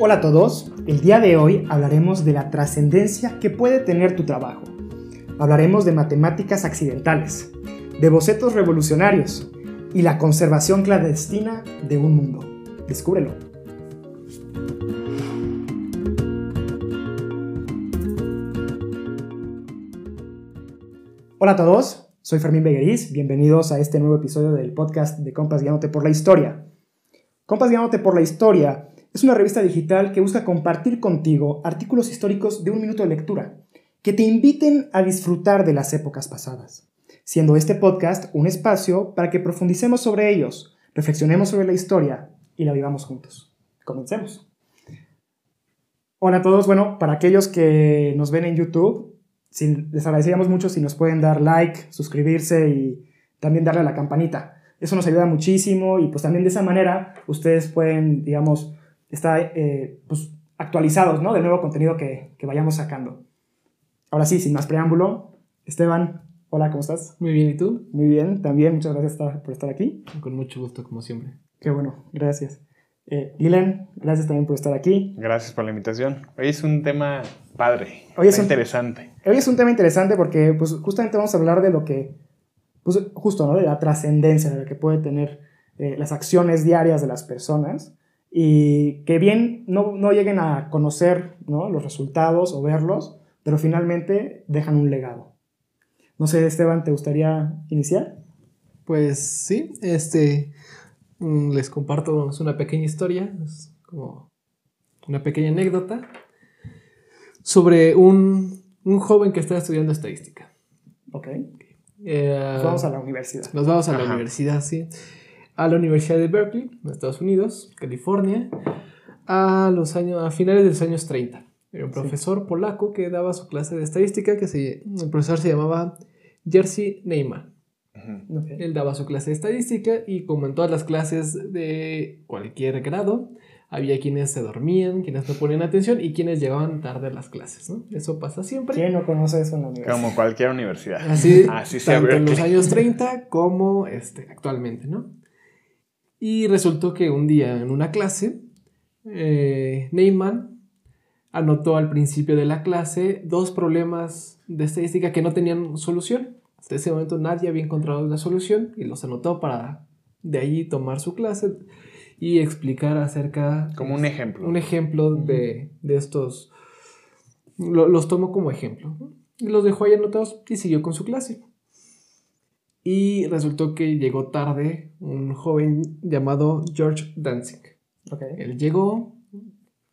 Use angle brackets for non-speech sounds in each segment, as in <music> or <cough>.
Hola a todos, el día de hoy hablaremos de la trascendencia que puede tener tu trabajo. Hablaremos de matemáticas accidentales, de bocetos revolucionarios y la conservación clandestina de un mundo. Descúbrelo. Hola a todos, soy Fermín Begueriz, bienvenidos a este nuevo episodio del podcast de Compas Guiándote por la Historia. Compas Guiándote por la Historia es una revista digital que busca compartir contigo artículos históricos de un minuto de lectura, que te inviten a disfrutar de las épocas pasadas, siendo este podcast un espacio para que profundicemos sobre ellos, reflexionemos sobre la historia y la vivamos juntos. Comencemos. Hola a todos, bueno, para aquellos que nos ven en YouTube, les agradeceríamos mucho si nos pueden dar like, suscribirse y también darle a la campanita. Eso nos ayuda muchísimo y pues también de esa manera ustedes pueden, digamos, está eh, pues, actualizados ¿no? del nuevo contenido que, que, vayamos sacando. Ahora sí, sin más preámbulo, Esteban, hola, ¿cómo estás? Muy bien, ¿y tú? Muy bien, también, muchas gracias por estar aquí. Con mucho gusto, como siempre. Qué bueno, gracias. Eh, gracias también por estar aquí. Gracias por la invitación. Hoy es un tema padre, hoy es interesante. Hoy es un tema interesante porque pues, justamente vamos a hablar de lo que, pues, justo, ¿no? De la trascendencia, de lo que puede tener eh, las acciones diarias de las personas y que bien no, no lleguen a conocer ¿no? los resultados o verlos, pero finalmente dejan un legado. No sé, Esteban, ¿te gustaría iniciar? Pues sí, este, mm, les comparto una pequeña historia, es como una pequeña anécdota sobre un, un joven que está estudiando estadística. Ok. Eh, nos vamos a la universidad. Nos vamos a la universidad, sí a la Universidad de Berkeley, en Estados Unidos, California, a, los años, a finales de los años 30. Era un profesor polaco que daba su clase de estadística, que se, el profesor se llamaba Jerzy Neyman. Él daba su clase de estadística y como en todas las clases de cualquier grado, había quienes se dormían, quienes no ponían atención y quienes llegaban tarde a las clases, ¿no? Eso pasa siempre. ¿Quién no conoce eso en la universidad? Como cualquier universidad. Así, Así tanto en los años 30 como este, actualmente, ¿no? Y resultó que un día en una clase, eh, Neyman anotó al principio de la clase dos problemas de estadística que no tenían solución. Hasta ese momento nadie había encontrado la solución y los anotó para de ahí tomar su clase y explicar acerca... Como un ejemplo. Un ejemplo de, de estos... los tomó como ejemplo. Y los dejó ahí anotados y siguió con su clase. Y resultó que llegó tarde un joven llamado George Danzig. Él llegó,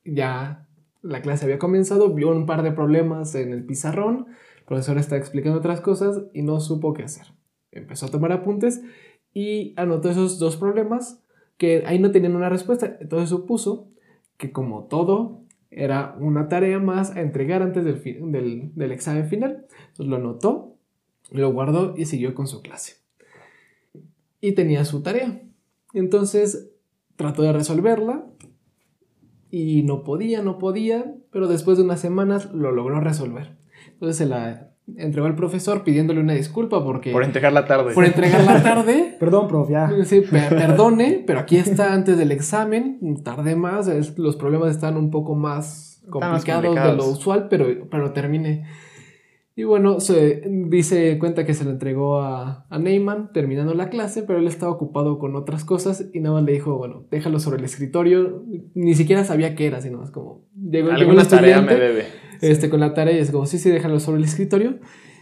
ya la clase había comenzado, vio un par de problemas en el pizarrón, el profesor estaba explicando otras cosas y no supo qué hacer. Empezó a tomar apuntes y anotó esos dos problemas que ahí no tenían una respuesta. Entonces supuso que como todo era una tarea más a entregar antes del, del, del examen final. Entonces lo anotó lo guardó y siguió con su clase. Y tenía su tarea. Entonces trató de resolverla y no podía, no podía, pero después de unas semanas lo logró resolver. Entonces se la entregó al profesor pidiéndole una disculpa porque... Por entregarla tarde. Por entregarla tarde. <laughs> Perdón, prof, ya. Sí, perdone, pero aquí está antes del examen, tardé más, los problemas están un poco más complicados, de lo usual, pero, pero terminé. Y bueno, se dice cuenta que se le entregó a, a Neyman terminando la clase, pero él estaba ocupado con otras cosas y nada más le dijo, bueno, déjalo sobre el escritorio. Ni siquiera sabía qué era, sino es como llegó, Alguna tarea me debe. Este, con la tarea y es como, sí, sí, déjalo sobre el escritorio.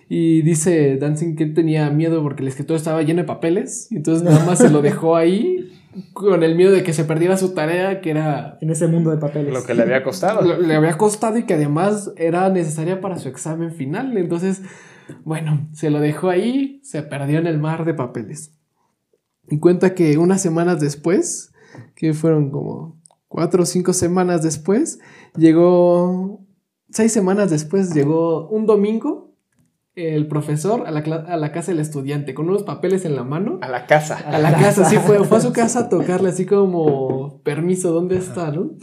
Y dice Dancing que tenía miedo porque el escritorio estaba lleno de papeles. Y entonces nada más se lo dejó ahí con el miedo de que se perdiera su tarea, que era... En ese mundo de papeles. Lo que le había costado. le había costado y que además era necesaria para su examen final. Entonces, bueno, se lo dejó ahí, se perdió en el mar de papeles. Y cuenta que unas semanas después, que fueron como cuatro o cinco semanas después, llegó... Seis semanas después llegó un domingo el profesor a la, a la, casa del estudiante con unos papeles en la mano. A la casa. A la casa, sí, fue, fue a su casa a <laughs> tocarle así como, permiso, ¿dónde está, no?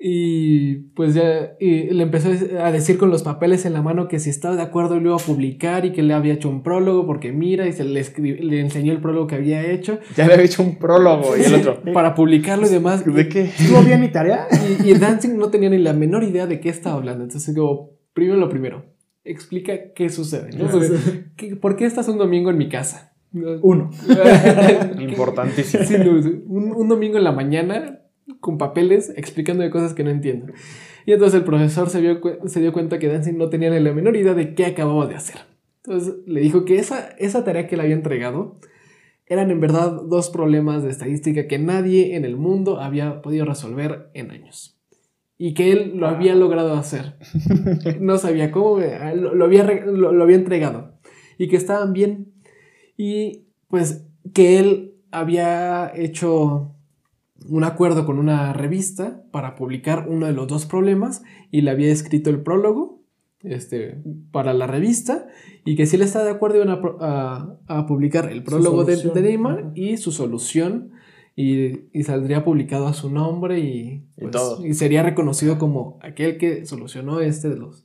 Y pues ya y le empezó a decir con los papeles en la mano que si estaba de acuerdo lo iba a publicar y que le había hecho un prólogo porque mira y se le, le enseñó el prólogo que había hecho Ya le había hecho un prólogo y el otro. <laughs> para publicarlo y demás. ¿De qué? ¿Estuvo bien mi tarea? <laughs> Y, y Dancing no tenía ni la menor idea de qué estaba hablando. Entonces, como, primero lo primero, explica qué sucede. ¿no? Porque, ¿qué- ¿Por qué estás un domingo en mi casa? Uno. <laughs> Importantísimo. Sí, no, un, un domingo en la mañana con papeles explicándome cosas que no entiendo. Y entonces el profesor se, vio se dio cuenta que Dancing no tenía ni la menor idea de qué acababa de hacer. Entonces le dijo que esa, esa tarea que le había entregado eran en verdad dos problemas de estadística que nadie en el mundo había podido resolver en años. Y que él lo había logrado hacer. <laughs> No sabía cómo, eh, lo, lo había, lo, lo había entregado. Y que estaban bien. Y pues que él había hecho un acuerdo con una revista para publicar uno de los dos problemas y le había escrito el prólogo este, para la revista y que si él está de acuerdo iban a, a- a publicar el prólogo de, de Neymar y su solución y, y saldría publicado a su nombre y, Y pues, todo. y sería reconocido como aquel que solucionó este de los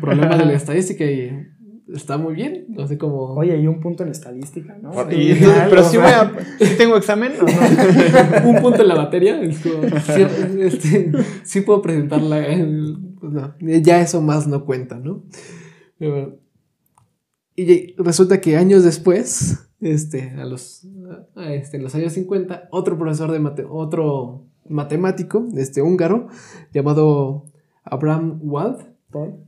problemas de la <laughs> estadística y está muy bien, no sé cómo... Oye, y un punto en estadística, ¿no? Sí, <laughs> pero o sí, voy a, ¿sí tengo examen no? <laughs> un punto en la sí, este, sí puedo presentarla. el- pues no, ya eso más no cuenta, ¿no? Pero- y resulta que años después, este, a los, a este, en los años 50, otro profesor de mate- otro matemático, este húngaro, llamado Abraham Wald,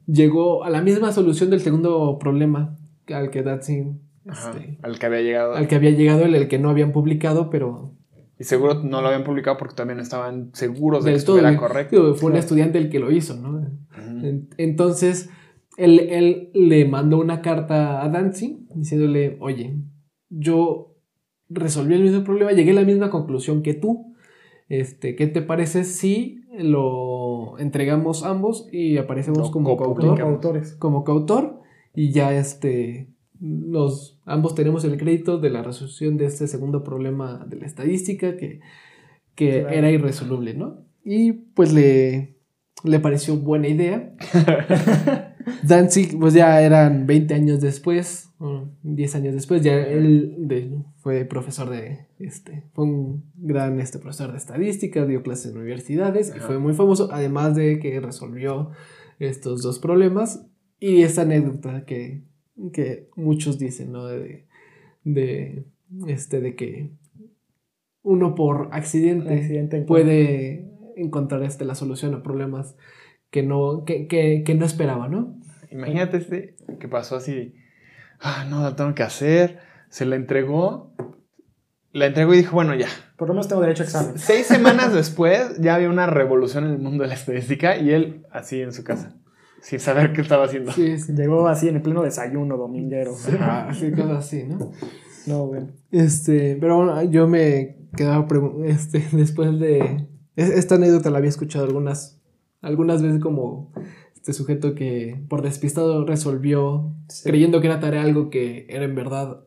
llegó a la misma solución del segundo problema al que Datzin, Ajá, este, al que había llegado. al que había llegado, el, el que no habían publicado, pero Y seguro no lo habían publicado porque también estaban seguros de que todo. estuviera correcto. Fue un estudiante el que lo hizo, ¿no? Entonces, él, él le mandó una carta a Danzig diciéndole, oye, yo resolví el mismo problema, llegué a la misma conclusión que tú. Este, ¿Qué te parece si lo entregamos ambos y aparecemos como coautor? como autores. Como coautor y ya este, nos, ambos tenemos el crédito de la resolución de este segundo problema de la estadística que, que Claro. era irresoluble, ¿no? Y pues le, le pareció buena idea. <laughs> Danzig, pues ya eran 20 años después, o 10 años después, ya él de- fue profesor de, este, fue un gran este, profesor de estadística, dio clases en universidades y fue muy famoso, además de que resolvió estos dos problemas y esta anécdota que, que muchos dicen, ¿no? De, de, este, de que uno por accidente, Accidente en puede encontrar este, la solución a problemas que no, que, que, que no esperaba, ¿no? Imagínate este que pasó así. Ah, no, la tengo que hacer. Se la entregó. La entregó y dijo, bueno, ya. Por lo menos tengo derecho a examen. <laughs> Seis semanas después ya había una revolución en el mundo de la estadística y él así en su casa, sin saber qué estaba haciendo. Sí, sí. Llegó así en el pleno desayuno dominguero. Sí, cosas así, ¿no? No, bueno. Este, pero bueno, yo me quedaba este, <laughs> después de esta anécdota la había escuchado algunas algunas veces como este sujeto que por despistado resolvió Sí. creyendo que era tarea algo que era en verdad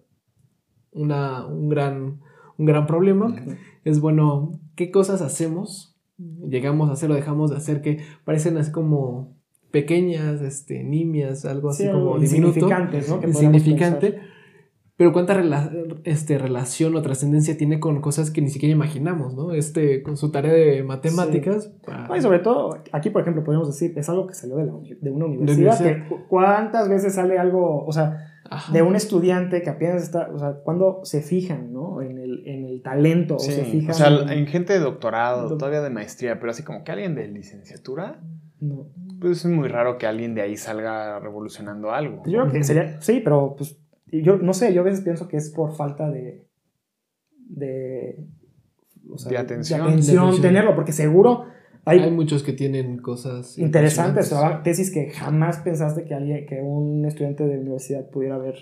una, un gran un gran problema. Es bueno, ¿qué cosas hacemos? Llegamos a hacer o dejamos de hacer que parecen así como pequeñas, este, nimias, algo así Sí, como diminuto insignificantes, ¿no? Insignificante, pero cuánta rela- este, relación o trascendencia tiene con cosas que ni siquiera imaginamos, ¿no? Este, con su tarea de matemáticas. No, y sobre todo, aquí, por ejemplo, podemos decir, es algo que salió de, la uni- de una universidad. universidad. que cu- ¿Cuántas veces sale algo, o sea, ajá. de un estudiante que apenas está, o sea, cuando se fijan, ¿no? En el, en el talento, Sí, o se fijan o sea, en- en gente de doctorado, Doc- todavía de maestría, pero así como que alguien de licenciatura, No. pues es muy raro que alguien de ahí salga revolucionando algo. Yo creo que sería, sí, pero pues, yo no sé, yo a veces pienso que es por falta de, de, o sea, De atención. de atención De atención. tenerlo, porque seguro hay, Hay muchos que tienen cosas interesantes, tesis que jamás pensaste que alguien, que un estudiante de universidad pudiera haber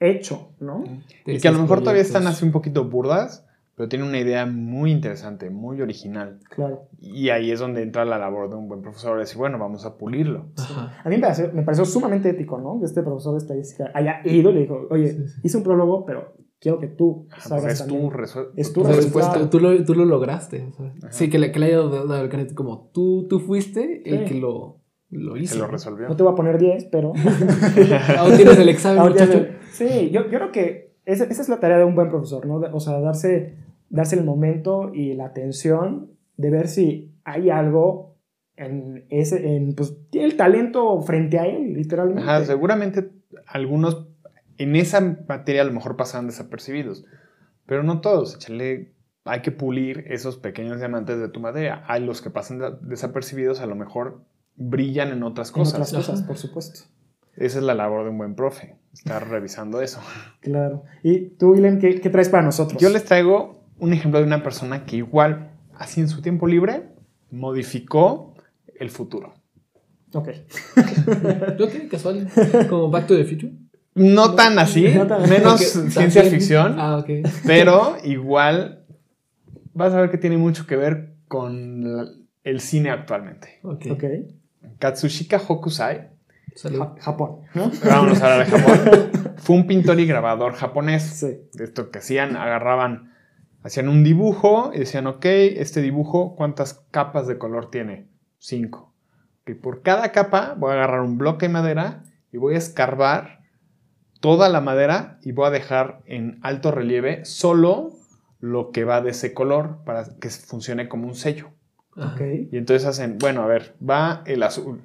hecho, ¿no? Y que a lo mejor todavía están así un poquito burdas, pero tienen una idea muy interesante, muy original. Claro. Y ahí es donde entra la labor de un buen profesor, decir, bueno, vamos a pulirlo. A mí me pareció, me pareció sumamente ético, ¿no? Que este profesor de estadística haya ido y le dijo, oye, Sí, sí. hice un prólogo, pero quiero que tú Ah, pues salgas es tu. Es tu respuesta. tú, tú lo, tú lo lograste. Sí, que le, que le haya dado el crédito como tú, tú fuiste el que lo, lo hizo. Se lo ¿no? resolvió. No te voy a poner 10, pero... <laughs> Aún tienes el examen, muchacho. Sí, yo, yo creo que esa, esa es la tarea de un buen profesor, ¿no? O sea, darse, darse el momento y la atención de ver si hay algo en ese, en, pues, tiene el talento frente a él, literalmente. Ajá, seguramente algunos en esa materia a lo mejor pasaban desapercibidos, pero no todos. Échale, hay que pulir esos pequeños diamantes de tu materia. Hay los que pasan de- desapercibidos, a lo mejor brillan en otras En cosas. otras cosas, Ajá. por supuesto. Esa es la labor de un buen profe, estar revisando eso. Claro. ¿Y tú, Ilen, qué, qué traes para nosotros? Yo les traigo un ejemplo de una persona que igual, así en su tiempo libre, modificó el futuro. Ok. <laughs> Yo qué casual. Como Back to the Future. No tan así, no tan- menos ciencia también- ficción. Ah, ok. Pero igual vas a ver que tiene mucho que ver con la- el cine actualmente. Ok. Ok. Katsushika Hokusai. Ja- Japón, ¿no? vamos a hablar de Japón, <laughs> fue un pintor y grabador japonés. Sí. De esto que hacían, agarraban, hacían un dibujo y decían, ok, este dibujo, ¿cuántas capas de color tiene? Cinco. Y por cada capa voy a agarrar un bloque de madera y voy a escarbar toda la madera y voy a dejar en alto relieve solo lo que va de ese color para que funcione como un sello. Ajá. Ok. Y entonces hacen, bueno, a ver, va el azul,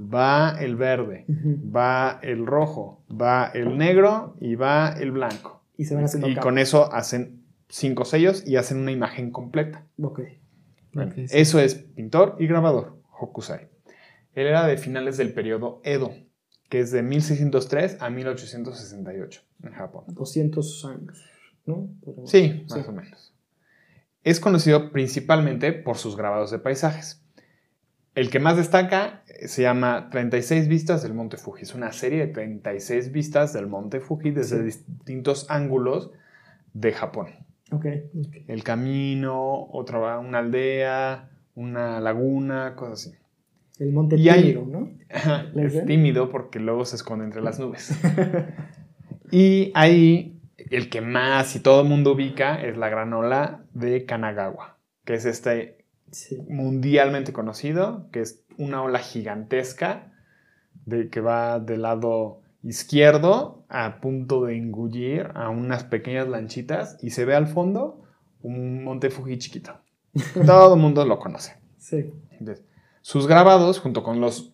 va el verde, va el rojo, va el negro y va el blanco. Y se van haciendo Y capas. con eso hacen cinco sellos y hacen una imagen completa. Ok. Bueno, Ok, sí. Eso es pintor y grabador, Hokusai. Él era de finales del periodo Edo, que es de 1603 a 1868 en Japón. 200 años, ¿no? Pero- Sí, más Sí. o menos. Es conocido principalmente por sus grabados de paisajes. El que más destaca eh, se llama 36 vistas del Monte Fuji. Es una serie de 36 vistas del Monte Fuji desde Sí. distintos ángulos de Japón. Ok. Ok. El camino, otra, una aldea, una laguna, cosas así. El monte Y hay- tímido, ¿no? <laughs> ¿Les es tímido porque luego se esconde entre las nubes. <laughs> y ahí el que más y todo el mundo ubica es la gran ola de Kanagawa, que es este Sí. mundialmente conocido, que es una ola gigantesca de, que va del lado izquierdo a punto de engullir a unas pequeñas lanchitas y se ve al fondo un monte Fuji chiquito. <laughs> Todo el mundo lo conoce. Sí. Entonces, sus grabados, junto con los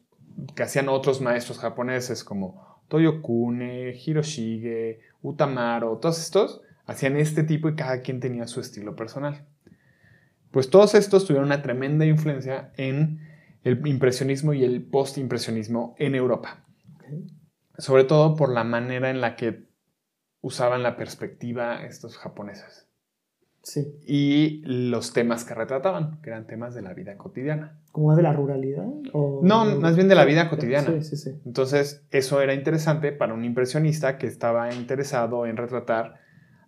que hacían otros maestros japoneses como Toyokune, Hiroshige, Utamaro, todos estos, hacían este tipo y cada quien tenía su estilo personal. Pues todos estos tuvieron una tremenda influencia en el impresionismo y el postimpresionismo en Europa. Ok. Sobre todo por la manera en la que usaban la perspectiva estos japoneses Sí. y los temas que retrataban, que eran temas de la vida cotidiana. ¿Como más de la ruralidad? O... No, más bien de la vida cotidiana. Sí, sí, sí. Entonces, eso era interesante para un impresionista que estaba interesado en retratar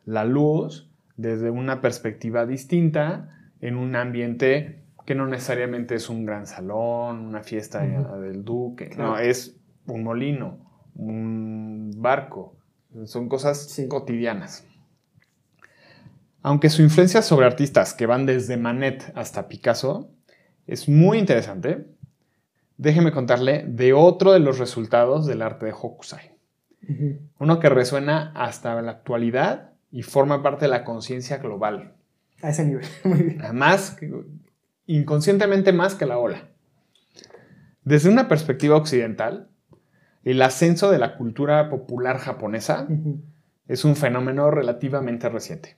la luz desde una perspectiva distinta en un ambiente que no necesariamente es un gran salón, una fiesta del duque, Claro. no, es un molino, un barco, son cosas Sí. cotidianas. Aunque su influencia sobre artistas que van desde Manet hasta Picasso es muy interesante, déjeme contarle de otro de los resultados del arte de Hokusai. Uno que resuena hasta la actualidad y forma parte de la conciencia global. A ese nivel. <laughs> Muy bien. Más, que- inconscientemente más que la ola. Desde una perspectiva occidental, el ascenso de la cultura popular japonesa es un fenómeno relativamente reciente.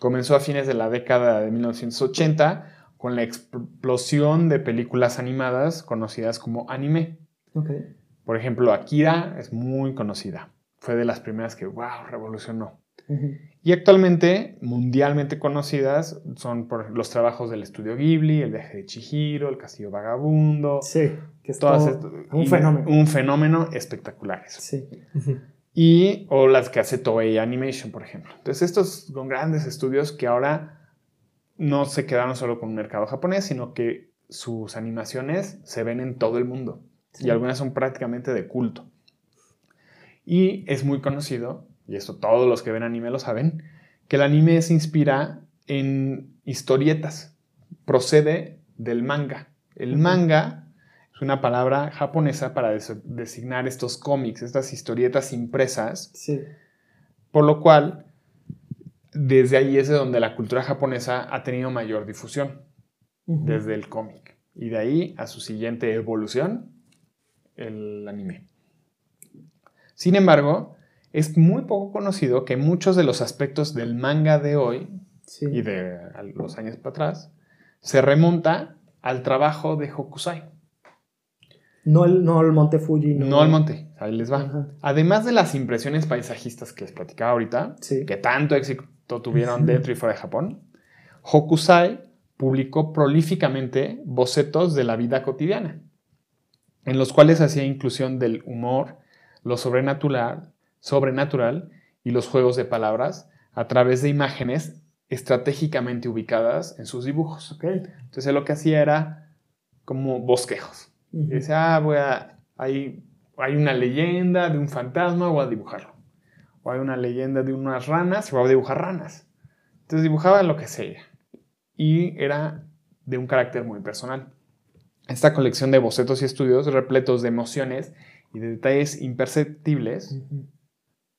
Comenzó a fines de la década de 1980 con la explosión de películas animadas conocidas como anime. Por ejemplo, Akira es muy conocida. Fue de las primeras que, wow, revolucionó. Y actualmente, mundialmente conocidas, son por los trabajos del estudio Ghibli, El viaje de Chihiro, El castillo vagabundo, Sí. Que es todas todo un fenómeno. Un fenómeno espectacular. eso. Sí. Y, o las que hace Toei Animation, por ejemplo. Entonces, estos son grandes estudios que ahora no se quedaron solo con un mercado japonés, sino que sus animaciones se ven en todo el mundo. Sí. Y algunas son prácticamente de culto. Y es muy conocido y esto todos los que ven anime lo saben, que el anime se inspira en historietas, procede del manga. El manga es una palabra japonesa para des- designar estos cómics, estas historietas impresas, Sí. por lo cual desde ahí es de donde la cultura japonesa ha tenido mayor difusión, desde el cómic. Y de ahí a su siguiente evolución, el anime. Sin embargo, es muy poco conocido que muchos de los aspectos del manga de hoy Sí. y de los años para atrás se remonta al trabajo de Hokusai. No el, no el Monte Fuji. No al monte, ahí les va. Ajá. Además de las impresiones paisajistas que les platicaba ahorita, Sí. que tanto éxito tuvieron dentro y fuera de Japón, Hokusai publicó prolíficamente bocetos de la vida cotidiana, en los cuales hacía inclusión del humor, lo sobrenatural, sobrenatural y los juegos de palabras a través de imágenes estratégicamente ubicadas en sus dibujos. Ok. Entonces él lo que hacía era como bosquejos. Ujú. Y decía, ah, voy a, hay, hay una leyenda de un fantasma, voy a dibujarlo. O hay una leyenda de unas ranas, voy a dibujar ranas. Entonces dibujaba lo que sea. Y era de un carácter muy personal. Esta colección de bocetos y estudios repletos de emociones y de detalles imperceptibles, Ujú.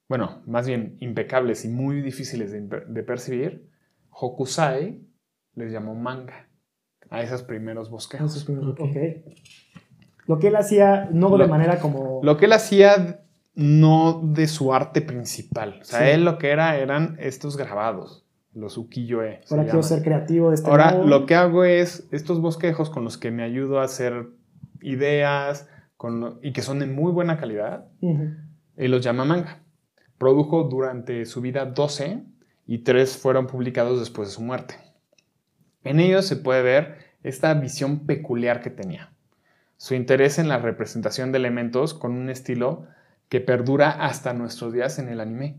Bueno, más bien impecables y muy difíciles de, de percibir, Hokusai les llamó manga a esos primeros bosquejos. Esos primeros- Ok. ok. Lo que él hacía, no de Lo- manera como. Lo que él hacía no de su arte principal. O sea, Sí. él lo que era eran estos grabados, los ukiyo-e. se Ahora quiero llaman. ser creativo de este Ahora modo. lo que hago es estos bosquejos con los que me ayudo a hacer ideas con lo- y que son de muy buena calidad, Ujú. y los llama manga. Produjo durante su vida 12 y 3 fueron publicados después de su muerte. En ellos se puede ver esta visión peculiar que tenía. Su interés en la representación de elementos con un estilo que perdura hasta nuestros días en el anime,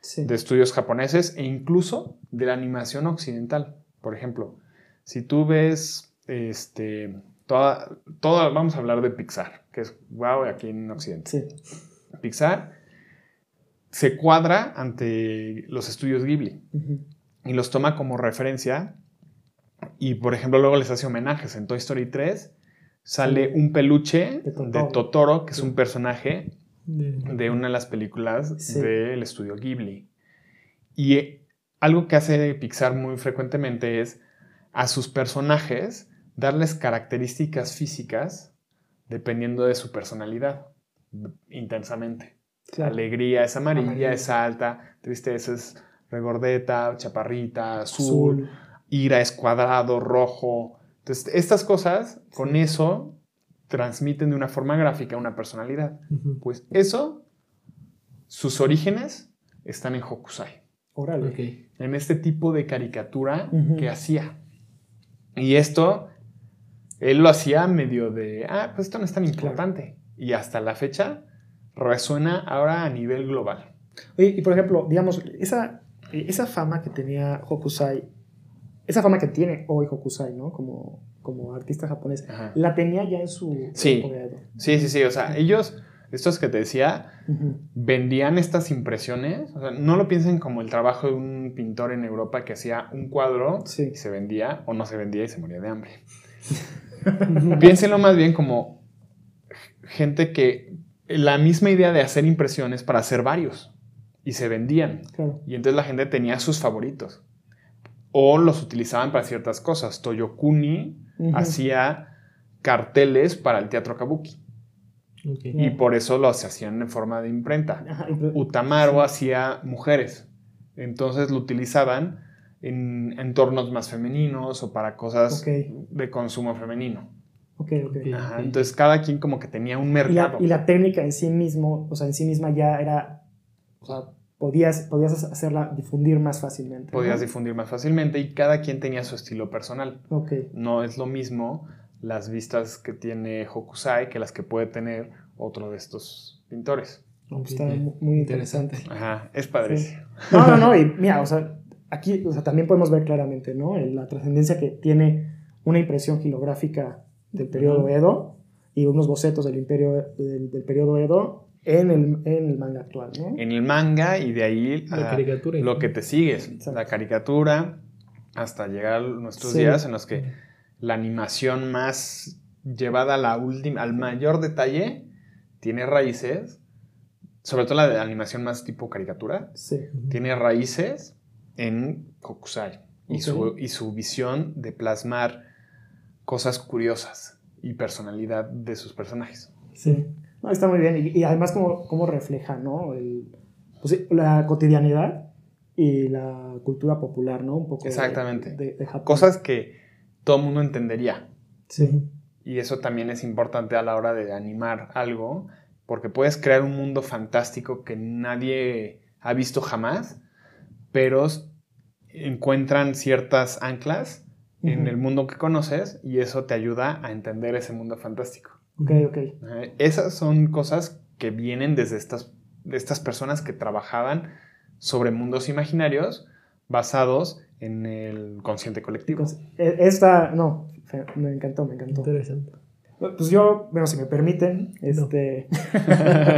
Sí. de estudios japoneses e incluso de la animación occidental. Por ejemplo, si tú ves este, toda, toda, vamos a hablar de Pixar, que es wow aquí en Occidente. Sí. Pixar se cuadra ante los estudios Ghibli y los toma como referencia y por ejemplo luego les hace homenajes. En Toy Story 3 sale Sí. un peluche De de Totoro. Que es un personaje De- una de las películas Sí. del estudio Ghibli. Y eh, algo que hace Pixar muy frecuentemente es a sus personajes darles características físicas dependiendo de su personalidad, intensamente. Alegría es amarilla, Amarilla. es alta, tristeza es regordeta, chaparrita, azul, Azul. ira es cuadrado, rojo. Entonces, estas cosas, con eso, transmiten de una forma gráfica una personalidad. Pues eso, sus orígenes están en Hokusai, Órale. Ok. en este tipo de caricatura que hacía. Y esto, él lo hacía medio de, ah, pues esto no es tan importante. Y hasta la fecha resuena ahora a nivel global. Oye, y por ejemplo, digamos, esa, esa fama que tenía Hokusai, esa fama que tiene hoy Hokusai, ¿no? Como, como artista japonés, Ajá. la tenía ya en su Sí. Sí, sí, sí. O sea, ellos, estos que te decía, Ujú. vendían estas impresiones. O sea, no lo piensen como el trabajo de un pintor en Europa que hacía un cuadro Sí. y se vendía o no se vendía y se moría de hambre. <laughs> Piénsenlo más bien como gente que la misma idea de hacer impresiones para hacer varios y se vendían. Claro. Y entonces la gente tenía sus favoritos. O los utilizaban para ciertas cosas. Toyokuni hacía carteles para el teatro kabuki. Ok. Y por eso los hacían en forma de imprenta. Ajá, y pero- Utamaru hacía mujeres. Entonces lo utilizaban en entornos más femeninos o para cosas de consumo femenino. Ok, ok. Ajá, Entonces cada quien como que tenía un Y la, mercado. y la técnica en sí mismo, o sea, en sí misma ya era, o sea, podías, podías hacerla difundir más fácilmente. ¿no? Podías difundir más fácilmente y cada quien tenía su estilo personal. Ok, No es lo mismo las vistas que tiene Hokusai que las que puede tener otro de estos pintores. Ok, está ok. mu- muy interesante. Ajá, es padrísimo. No, no, no, y mira, o sea, aquí o sea, también podemos ver claramente, ¿no? La trascendencia que tiene una impresión gilográfica del periodo. Edo y unos bocetos del imperio del, del periodo Edo en el, en el manga actual, ¿no? En el manga y de ahí La a caricatura. lo que te sigues. Exacto. La caricatura hasta llegar a nuestros Sí. días en los que la animación más llevada a la última, al mayor detalle, tiene raíces, sobre todo la de animación más tipo caricatura, Sí. tiene raíces en Kokusai y, Ok. su, y su visión de plasmar cosas curiosas y personalidad de sus personajes. Sí. No, está muy bien. Y, y además cómo, cómo refleja, ¿no? El, pues, la cotidianidad y la cultura popular, ¿no? Un poco de- Exactamente. De, de Japón. Cosas que todo el mundo entendería. Sí. Y eso también es importante a la hora de animar algo, porque puedes crear un mundo fantástico que nadie ha visto jamás, pero encuentran ciertas anclas en Ujú. el mundo que conoces y eso te ayuda a entender ese mundo fantástico. Ok, ok. Esas son cosas que vienen desde estas, de estas personas que trabajaban sobre mundos imaginarios basados en el consciente colectivo. Entonces, e- esta, no, me encantó, me encantó. Interesante. Pues yo, bueno, si me permiten, este... <laughs>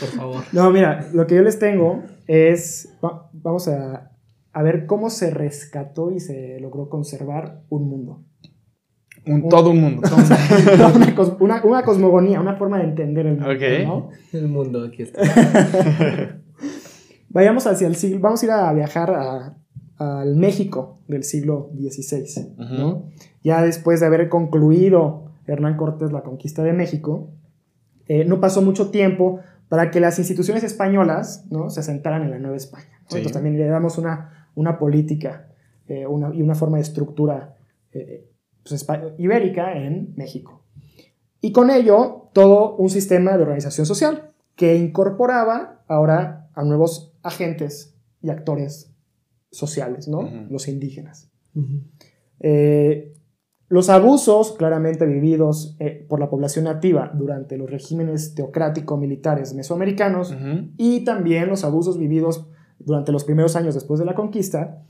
Por favor. No, mira, lo que yo les tengo es, va- vamos a, a ver cómo se rescató y se logró conservar un mundo. Un, todo un mundo. todo un <laughs> mundo. una, cos- una- una cosmogonía, una forma de entender el mundo. Ok. ¿no? El mundo aquí está. <laughs> Vayamos hacia el siglo, vamos a ir a viajar a- al México del siglo XVI, ¿no? Ujú. Ya después de haber concluido Hernán Cortés la conquista de México, eh, no pasó mucho tiempo para que las instituciones españolas ¿no? se asentaran en la Nueva España. ¿no? Sí. Entonces también le damos una, una política eh, una- y una forma de estructura eh, pues, espa- ibérica en México. Y con ello, todo un sistema de organización social que incorporaba ahora a nuevos agentes y actores sociales, ¿no? Los indígenas. Eh, los abusos claramente vividos eh, por la población nativa durante los regímenes teocrático-militares mesoamericanos y también los abusos vividos durante los primeros años después de la conquista,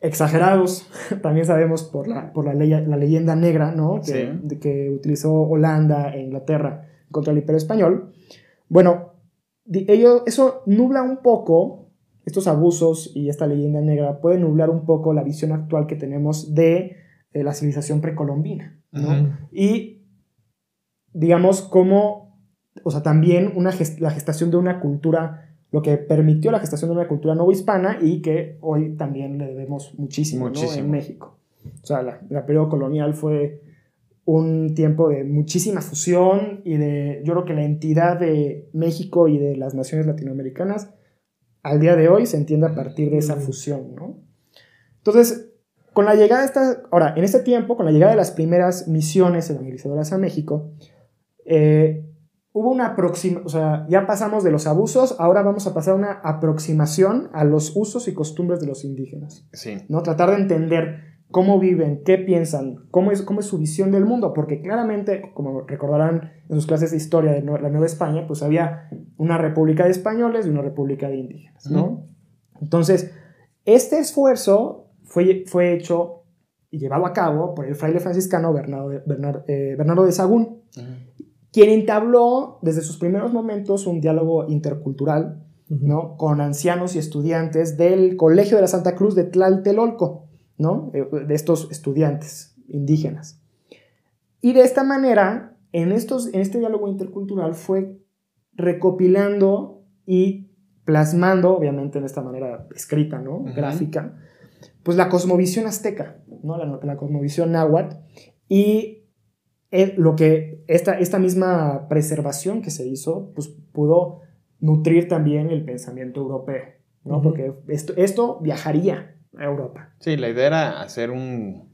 exagerados, <laughs> también sabemos por la, por la, ley- la leyenda negra ¿no? que, de que utilizó Holanda e Inglaterra contra el imperio español. Bueno, ello- eso nubla un poco, estos abusos y esta leyenda negra puede nublar un poco la visión actual que tenemos de eh, la civilización precolombina. ¿no? Y digamos como, o sea, también una gest- la gestación de una cultura, lo que permitió la gestación de una cultura novohispana y que hoy también le debemos muchísimo, ¿no? Muchísimo. en México. O sea, la, la periodo colonial fue un tiempo de muchísima fusión y de, yo creo que la entidad de México y de las naciones latinoamericanas al día de hoy se entiende a partir de esa fusión, ¿no? Entonces, con la llegada de esta, ahora, en este tiempo, con la llegada de las primeras misiones evangelizadoras a México, eh, hubo una aproximación, o sea, ya pasamos de los abusos, ahora vamos a pasar a una aproximación a los usos y costumbres de los indígenas, Sí. ¿no? Tratar de entender cómo viven, qué piensan, cómo es, cómo es su visión del mundo, porque claramente, como recordarán en sus clases de historia de la Nueva España, pues había una república de españoles y una república de indígenas, ¿no? Entonces, este esfuerzo fue, fue hecho y llevado a cabo por el fraile franciscano Bernardo de, eh, Bernardo de Sagún, quien entabló desde sus primeros momentos un diálogo intercultural ¿no? con ancianos y estudiantes del Colegio de la Santa Cruz de Tlaltelolco, ¿no? Eh, de estos estudiantes indígenas. Y de esta manera, en, estos, en este diálogo intercultural fue recopilando y plasmando, obviamente en esta manera escrita, ¿no? Gráfica, pues la cosmovisión azteca, ¿no? La, la cosmovisión náhuatl y eh, lo que esta, esta misma preservación que se hizo, pues pudo nutrir también el pensamiento europeo, ¿no? Ujú. Porque esto, esto viajaría a Europa. Sí, la idea era hacer un.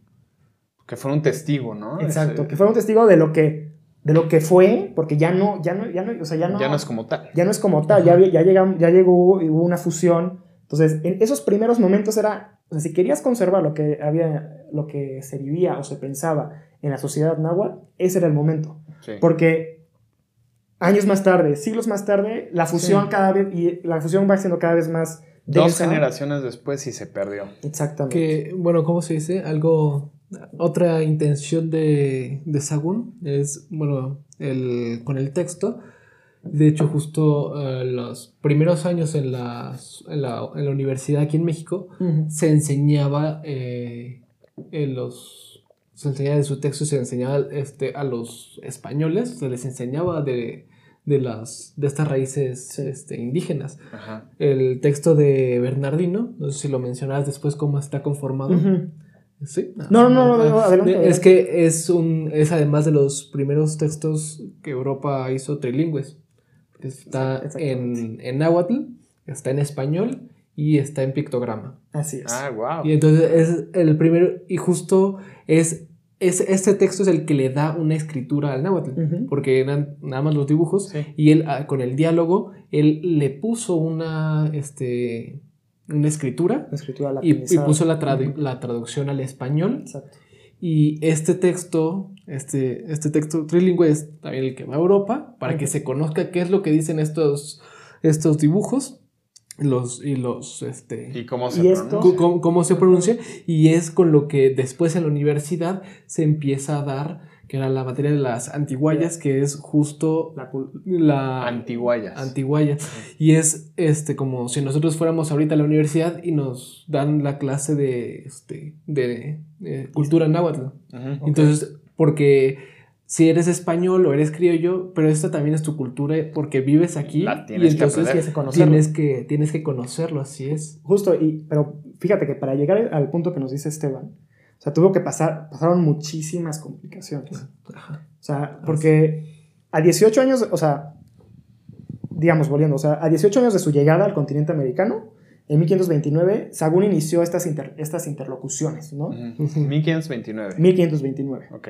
que fuera un testigo, ¿no? Exacto, Ese- que fuera un testigo de lo que, de lo que fue, porque ya no, ya no, ya no, o sea, ya no, Ya no es como tal. ya no es como tal, ya, ya, llegam- ya llegó hubo una fusión. Entonces, en esos primeros momentos era, o sea, si querías conservar lo que había, lo que se vivía o se pensaba en la sociedad náhuatl, ese era el momento. Sí. Porque años más tarde, siglos más tarde, la fusión Sí. cada vez, y la fusión va siendo cada vez más Dos generaciones después sí se perdió. Exactamente. Que, bueno, ¿cómo se dice? Algo, otra intención de, de Sagún es, bueno, el, con el texto, De hecho, justo eh, los primeros años en, las- en, la, en la universidad aquí en México se enseñaba eh, en los se enseñaba de su texto se enseñaba este, a los españoles se les enseñaba de, de las de estas raíces Sí. este, indígenas Ajá. el texto de Bernardino no sé si lo mencionabas después cómo está conformado Ujú. sí No, no, no, no, no, adelante, es adelante. que es un es además de los primeros textos que Europa hizo trilingües está en, en náhuatl está en español y está en pictograma Así es. Ah, wow. y entonces es el primero, y justo es, es este texto es el que le da una escritura al náhuatl, porque eran nada más los dibujos, Sí. y él ah, con el diálogo, él le puso una, este, una escritura escritura y, puso la, tradu- la traducción al español, Exacto. Y este texto, este, este texto trilingüe es también el que va a Europa, para que se conozca qué es lo que dicen estos, estos dibujos, los, y los, este... ¿Y cómo se Y pronuncia? cómo, cómo se pronuncia y es con lo que después en la universidad se empieza a dar que era la materia de las antiguayas que es justo La la Antiguayas. antiguaya y es este como si nosotros fuéramos ahorita a la universidad y nos dan la clase de este de, de cultura náhuatl Ujú. entonces porque si eres español o eres criollo, pero esta también es tu cultura porque vives aquí La tienes y que entonces que conocerlo. tienes que, tienes que conocerlo, así es. Justo, y, pero fíjate que para llegar al punto que nos dice Esteban, o sea, tuvo que pasar, pasaron muchísimas complicaciones. Ajá. O sea, porque a 18 años, o sea, digamos, volviendo, o sea, a 18 años de su llegada al continente americano, en 1529, Sagún inició estas, inter- estas interlocuciones, ¿no? Ujú. Ujú. 1529. 1529. Ok.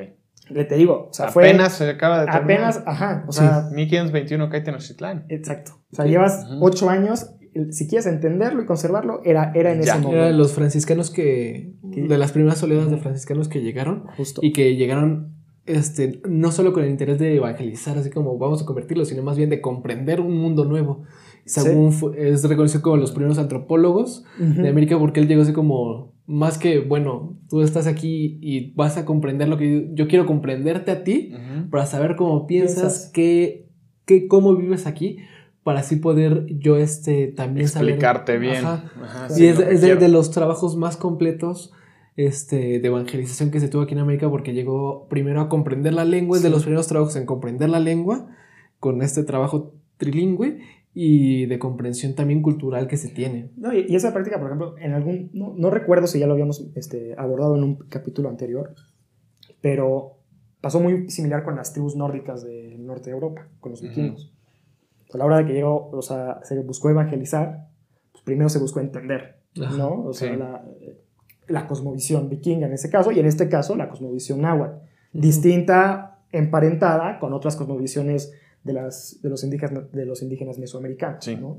Le te digo, o sea, fue Apenas se acaba de terminar. apenas, ajá, o sea, 1521 cae Tenochtitlán. exacto. O sea, Sí. llevas. 8 años, si quieres entenderlo y conservarlo, era, era en Ya. ese Eran momento. los franciscanos que. ¿Qué? De las primeras oleadas de franciscanos que llegaron Justo. y que llegaron. Este, no solo con el interés de evangelizar, así como vamos a convertirlo, sino más bien de comprender un mundo nuevo. Sagún fue- es reconocido como los primeros antropólogos de América porque él llegó así como más que, bueno, tú estás aquí y vas a comprender lo que yo, yo quiero comprenderte a ti para saber cómo piensas, Piensas. qué, qué, cómo vives aquí, para así poder yo este, también saber- Explicarte bien. Ajá. Ajá, Y sí, es, es de, los trabajos más completos este, de evangelización que se tuvo aquí en América porque llegó primero a comprender la lengua, es de los primeros trabajos en comprender la lengua con este trabajo trilingüe y de comprensión también cultural que se tiene. No, y, y esa práctica, por ejemplo, en algún. No, no recuerdo si ya lo habíamos este, abordado en un capítulo anterior, pero pasó muy similar con las tribus nórdicas del norte de Europa, con los vikingos. A la hora de que llegó, o sea, se buscó evangelizar, pues primero se buscó entender. ¿no? O sea, Sí. la, la cosmovisión vikinga en ese caso, y en este caso la cosmovisión náhuatl, distinta, emparentada con otras cosmovisiones de, las, de, los, indígenas, de los indígenas mesoamericanos, Sí. ¿no?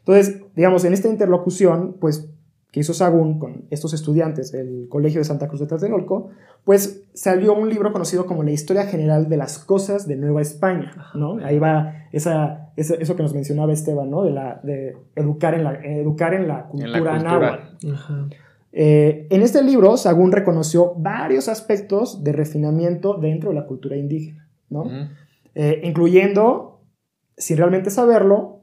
Entonces, digamos, en esta interlocución, pues, que hizo Sagún con estos estudiantes del Colegio de Santa Cruz de Tlatelolco, pues salió un libro conocido como La Historia General de las Cosas de Nueva España, ¿no? Ahí va esa, esa- eso que nos mencionaba Esteban, ¿no? De, la, de educar, en la, educar en la cultura, En la cultura. náhuatl. Ajá. Eh, en este libro, Sagún reconoció varios aspectos de refinamiento dentro de la cultura indígena, ¿no? Eh, incluyendo, sin realmente saberlo,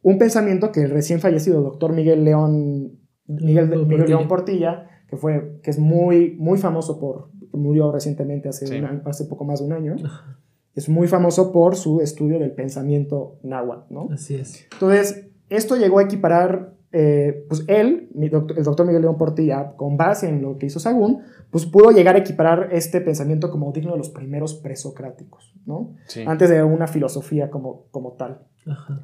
un pensamiento que el recién fallecido doctor Miguel León, Miguel, León Miguel Portilla. León Portilla, que, fue, que es muy, muy famoso por, murió recientemente hace, Sí. hace poco más de un año, es muy famoso por su estudio del pensamiento náhuatl, ¿no? Así es. Entonces, esto llegó a equiparar, eh, pues él, el doctor Miguel León Portilla, con base en lo que hizo Sagún, pues pudo llegar a equiparar este pensamiento como digno de los primeros presocráticos, ¿no? Sí. Antes de una filosofía como, como tal. Ajá.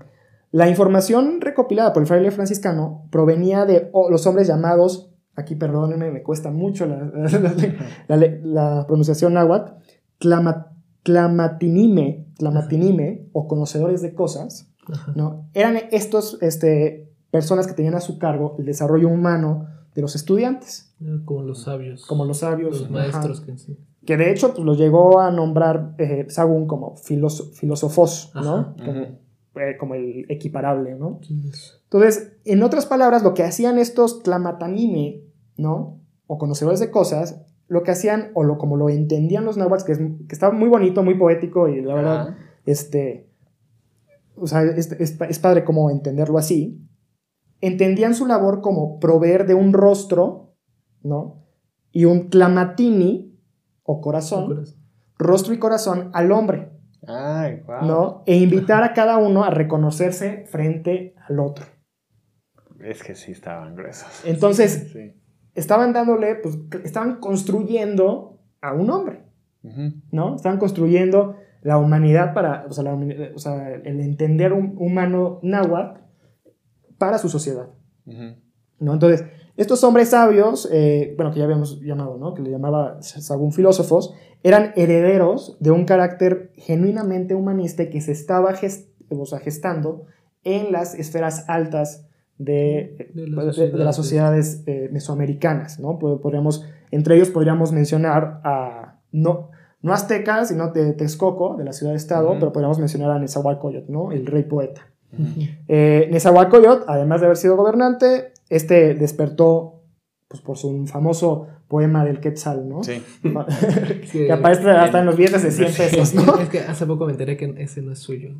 La información recopilada por el fraile franciscano provenía de oh, los hombres llamados, aquí perdónenme, me cuesta mucho la, <laughs> la- la- la pronunciación náhuatl, tlamatinime, o conocedores de cosas, Ajá. ¿no? Eran estos este, personas que tenían a su cargo el desarrollo humano de los estudiantes, Como los sabios. como los sabios, los ajá, maestros que sí. que de hecho pues, los llegó a nombrar eh, Sagún como filoso- filósofos, ¿no? Ajá. Como, eh, como el equiparable, ¿no? Entonces, en otras palabras, lo que hacían estos tlamatanime, ¿no? O conocedores de cosas, lo que hacían, o lo, como lo entendían los náhuatl, que, es, que estaba muy bonito, muy poético y la verdad, este, o sea, es, es, es padre como entenderlo así, entendían su labor como proveer de un rostro, ¿no? Y un clamatini, o corazón, rostro y corazón al hombre, Ay, wow. ¿no? E invitar a cada uno a reconocerse frente al otro. Es que sí estaban gruesos. Entonces, Sí. estaban dándole, pues, estaban construyendo a un hombre. ¿no? Estaban construyendo la humanidad para, o sea, la o sea, el entender un humano náhuatl para su sociedad. ¿No? Entonces, estos hombres sabios, eh, bueno, que ya habíamos llamado, ¿no? Que le llamaba según filósofos, eran herederos de un carácter genuinamente humanista y que se estaba gest- o sea, gestando en las esferas altas de, De de- las de- de las sociedades eh, mesoamericanas, ¿no? Pod- Podríamos, entre ellos podríamos mencionar a, no, no aztecas, sino de Texcoco, de la ciudad-estado, pero podríamos mencionar a Nezahualcóyotl, ¿no? El rey poeta. Ujú. Eh, Nezahualcóyotl, además de haber sido gobernante, este despertó pues, por su famoso poema del Quetzal, ¿no? Sí. <laughs> Que aparece hasta en los billetes de 100 pesos, ¿no? <laughs> Es que hace poco me enteré que ese no es suyo.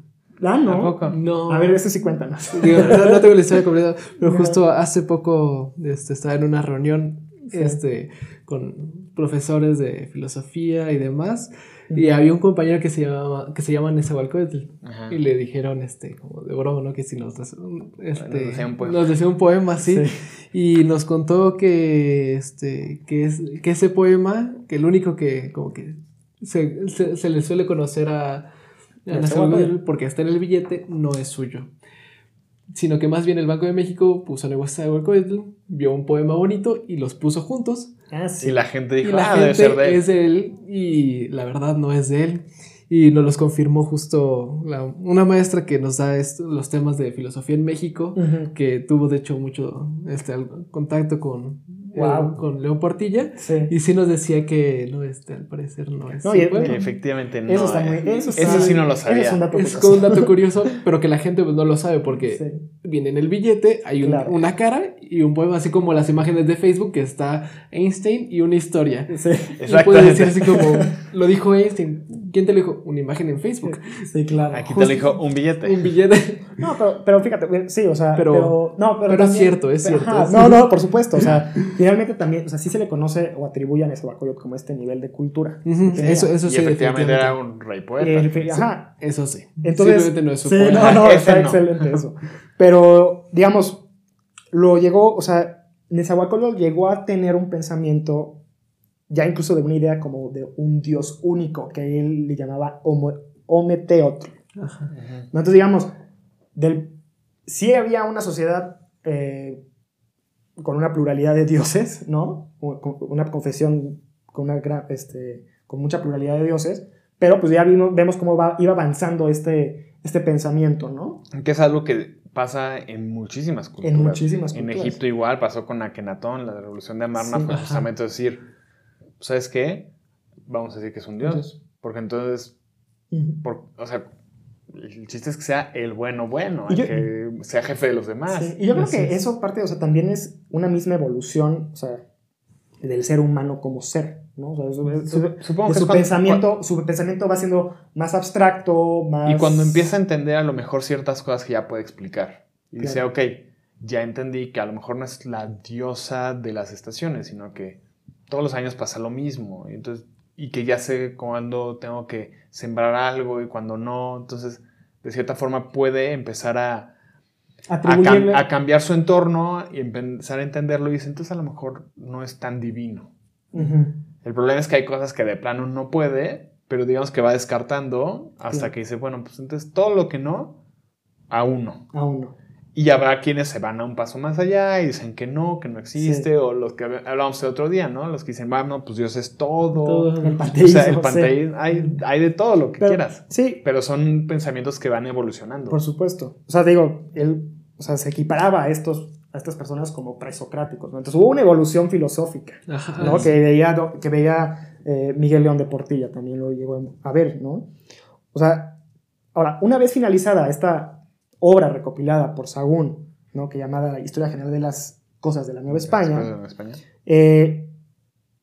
Ah, no. Tampoco. No. A ver, ese sí cuéntanos. <laughs> Digo, no, no tengo la historia completa, pero justo hace poco este, estaba en una reunión Sí. este, con profesores de filosofía y demás, y había un compañero que se llamaba, que se llama Nezahualcóyotl, y le dijeron, este, como de broma, ¿no? Que si nos, este, Nos decía un poema. nos decía un poema, sí, Sí. y nos contó que, este, que, es, que ese poema, que el único que, como que se, se, se le suele conocer a, a. Nezahualcóyotl porque está en el billete, no es suyo. Sino que más bien el Banco de México puso a Nezahualcóyotl, vio un poema bonito y los puso juntos. Ah, sí. Y la gente dijo, la ah, debe ser de él. es de él y la verdad no es de él. Y nos los confirmó justo la- una maestra que nos da est- los temas de filosofía en México, que tuvo de hecho mucho este, contacto con, Wow. eh, con León Portilla. Sí. Y sí nos decía que no, este, al parecer no es. No, y- efectivamente no. Eso está muy. Eso, está- Eso sí no lo eso sabía. Es un dato Es como un dato curioso, pero que la gente pues, no lo sabe porque Sí. Viene en el billete, hay un- Claro. una cara y un poema, así como las imágenes de Facebook que está Einstein y una historia. Sí. Y puedes decir así como, lo dijo Einstein. ¿Quién te lo dijo? Una imagen en Facebook. Sí, claro. Aquí te lo dijo un billete. Un billete. No, pero, pero fíjate, sí, o sea, pero, Pero- no, pero, pero es cierto, es cierto, ajá, es- no, no, por supuesto, o sea, finalmente también, o sea, sí se le conoce o atribuye a Nezahualcóyotl como este nivel de cultura. Eso, eso y sí. efectivamente era un rey poeta. Ajá, Eso sí. entonces, Simplemente no es su sí, poema. no, no, <laughs> Ese está no. excelente eso. Pero, digamos, lo llegó, o sea, Nezahualcóyotl llegó a tener un pensamiento ya incluso de una idea como de un dios único que él le llamaba Ometeotl. Entonces, digamos, del, sí había una sociedad eh, con una pluralidad de dioses, ¿no? Una confesión con, una gran, este, con mucha pluralidad de dioses, pero pues ya vimos, vemos cómo va, iba avanzando este, este pensamiento, ¿no? Que es algo que pasa en muchísimas culturas. En muchísimas En culturas. Egipto igual pasó con Akenatón, la revolución de Amarna Sí. fue Ajá. justamente decir, ¿sabes qué? Vamos a decir que es un dios. Porque entonces, por- o sea, el chiste es que sea el bueno bueno, yo- que sea jefe de los demás. Sí, Y yo creo que es. eso parte, o sea, también es una misma evolución, o sea, del ser humano como ser, ¿no? O sea, eso- eso- Supongo que su cuando- pensamiento, su pensamiento va siendo más abstracto, más... Y cuando empieza a entender a lo mejor ciertas cosas que ya puede explicar. Y dice, ok, ya entendí que a lo mejor no es la diosa de las estaciones, sino que todos los años pasa lo mismo. Y, entonces, y que ya sé cuándo tengo que sembrar algo y cuándo no. Entonces, de cierta forma puede empezar a, a, cam- a cambiar su entorno y empezar a entenderlo. Y dice, entonces a lo mejor no es tan divino. El problema es que hay cosas que de plano no puede, pero digamos que va descartando hasta que dice, bueno, pues entonces todo lo que no, a uno. Aún no. Y habrá quienes se van a un paso más allá y dicen que no, que no existe, o los que hablábamos el otro día, ¿no? Los que dicen, bueno, pues Dios es todo. Todo. El <laughs> O panteísmo, sea, el sí. panteísmo, hay, hay de todo lo que Pero- quieras. Sí, Pero son pensamientos que van evolucionando. por supuesto. O sea, digo, él o sea, se equiparaba a, estos, a estas personas como presocráticos. ¿no? Entonces hubo una evolución filosófica, Ajá. ¿no? Que veía, que veía eh, Miguel León de Portilla, también lo llegó a ver, ¿no? O sea, ahora, una vez finalizada esta obra recopilada por Sagún, ¿no? Que llamada La Historia General de las Cosas de la Nueva España, eh,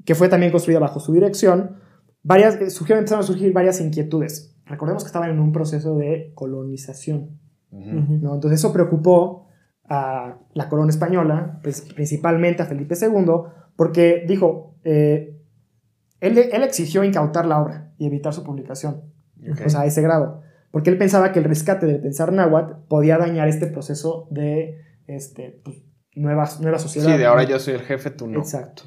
que fue también construida bajo su dirección, varias, eh, surgieron, empezaron a surgir varias inquietudes. recordemos que estaban en un proceso de colonización. Entonces eso preocupó a la corona española, pues, principalmente a Felipe II, porque dijo, eh, él, él exigió incautar la obra y evitar su publicación, Ok. o sea, a ese grado, porque él pensaba que el rescate del pensar náhuatl podía dañar este proceso de este, pues, nuevas, nueva sociedad. sí, de ahora ¿no? yo soy el jefe, tú no. Exacto.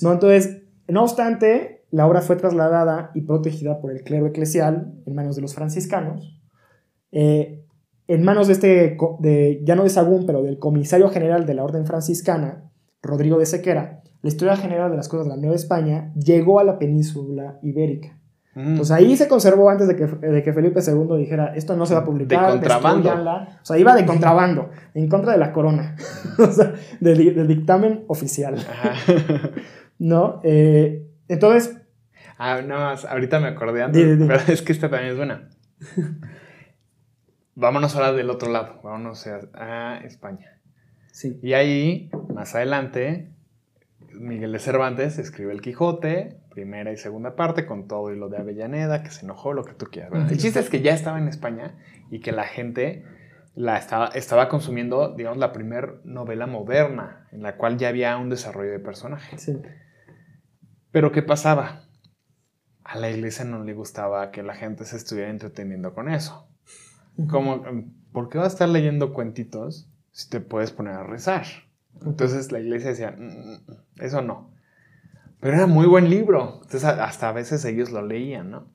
¿no? Entonces, no obstante, la obra fue trasladada y protegida por el clero eclesial en manos de los franciscanos, eh, en manos de este, de, ya no de Sagún, pero del comisario general de la orden franciscana, Rodrigo de Sequera, la historia general de las cosas de la Nueva España llegó a la península ibérica. Entonces ahí se conservó antes de que, de que Felipe II dijera, esto no se va a publicar. De contrabando. destrúyanla". O sea, iba de contrabando, en contra de la corona, <laughs> o sea, del, di- del dictamen oficial. Ajá. <laughs> ¿No? Eh, entonces, Ah, no, ahorita me acordé antes, pero <laughs> es que esta también es buena. Vámonos ahora del otro lado, vámonos a España. sí. Y ahí, más adelante, Miguel de Cervantes escribe El Quijote, primera y segunda parte, con todo y lo de Avellaneda, que se enojó, lo que tú quieras. ¿verdad? El chiste es que ya estaba en España y que la gente la estaba, estaba consumiendo, digamos, la primera novela moderna, en la cual ya había un desarrollo de personajes. sí. Pero ¿qué pasaba? A la iglesia no le gustaba que la gente se estuviera entreteniendo con eso. Como, ¿por qué vas a estar leyendo cuentitos si te puedes poner a rezar? Entonces la iglesia decía, "Mm, mm, mm, eso no. Pero era muy buen libro. Entonces hasta a veces ellos lo leían, ¿no?